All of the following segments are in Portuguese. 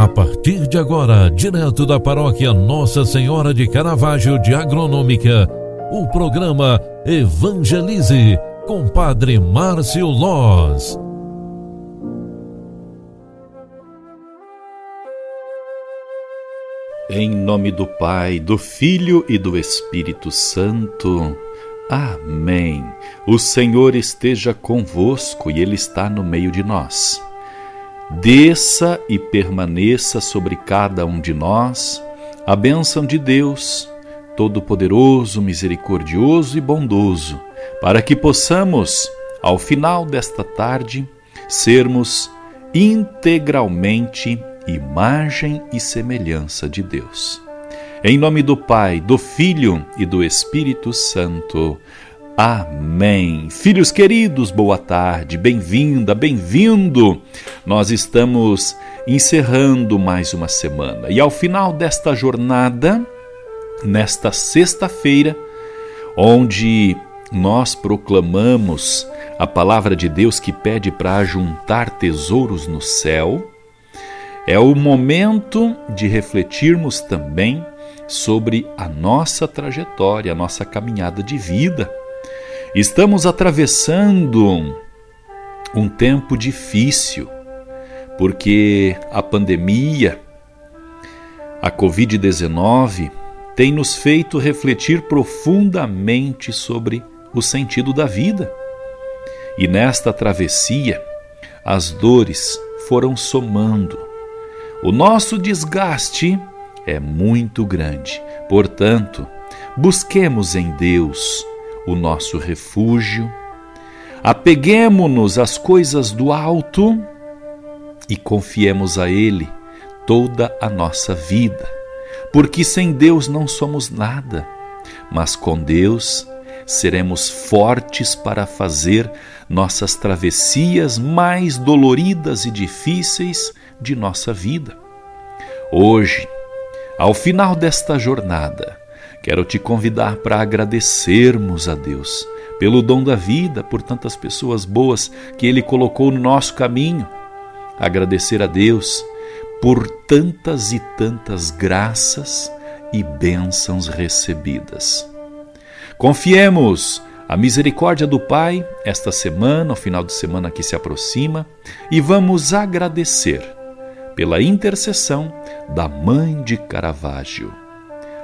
A partir de agora, direto da paróquia Nossa Senhora de Caravaggio de Agronômica, o programa Evangelize com Padre Márcio Loz. Em nome do Pai, do Filho e do Espírito Santo. Amém. O Senhor esteja convosco e Ele está no meio de nós desça e permaneça sobre cada um de nós a bênção de Deus, Todo-Poderoso, Misericordioso e Bondoso, para que possamos, ao final desta tarde, sermos integralmente imagem e semelhança de Deus. Em nome do Pai, do Filho e do Espírito Santo. Amém. Filhos queridos, boa tarde, bem-vinda, bem-vindo. Nós estamos encerrando mais uma semana e ao final desta jornada, nesta sexta-feira, onde nós proclamamos a palavra de Deus que pede para juntar tesouros no céu, é o momento de refletirmos também sobre a nossa trajetória, a nossa caminhada de vida Estamos atravessando um tempo difícil, porque a pandemia, a Covid-19, tem nos feito refletir profundamente sobre o sentido da vida. E nesta travessia, as dores foram somando. O nosso desgaste é muito grande. Portanto, busquemos em Deus o nosso refúgio, apeguemo-nos às coisas do alto e confiemos a Ele toda a nossa vida, porque sem Deus não somos nada, mas com Deus seremos fortes para fazer nossas travessias mais doloridas e difíceis de nossa vida. Hoje, ao final desta jornada, Quero te convidar para agradecermos a Deus pelo dom da vida, por tantas pessoas boas que Ele colocou no nosso caminho. Agradecer a Deus por tantas e tantas graças e bênçãos recebidas. Confiemos a misericórdia do Pai esta semana, o final de semana que se aproxima, e vamos agradecer pela intercessão da Mãe de Caravaggio.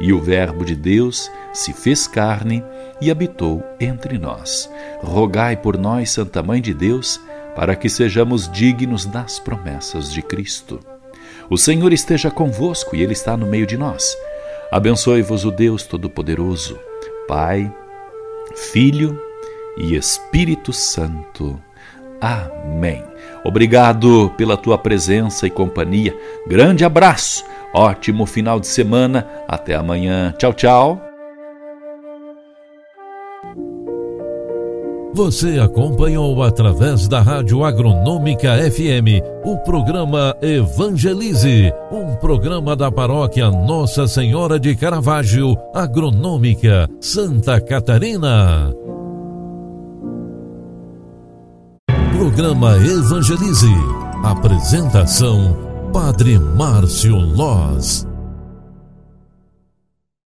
E o Verbo de Deus se fez carne e habitou entre nós. Rogai por nós, Santa Mãe de Deus, para que sejamos dignos das promessas de Cristo. O Senhor esteja convosco e Ele está no meio de nós. Abençoe-vos o Deus Todo-Poderoso, Pai, Filho e Espírito Santo. Amém. Obrigado pela tua presença e companhia. Grande abraço Ótimo final de semana. Até amanhã. Tchau, tchau. Você acompanhou através da Rádio Agronômica FM o programa Evangelize, um programa da paróquia Nossa Senhora de Caravaggio, Agronômica, Santa Catarina. Programa Evangelize. Apresentação Padre Márcio Loz.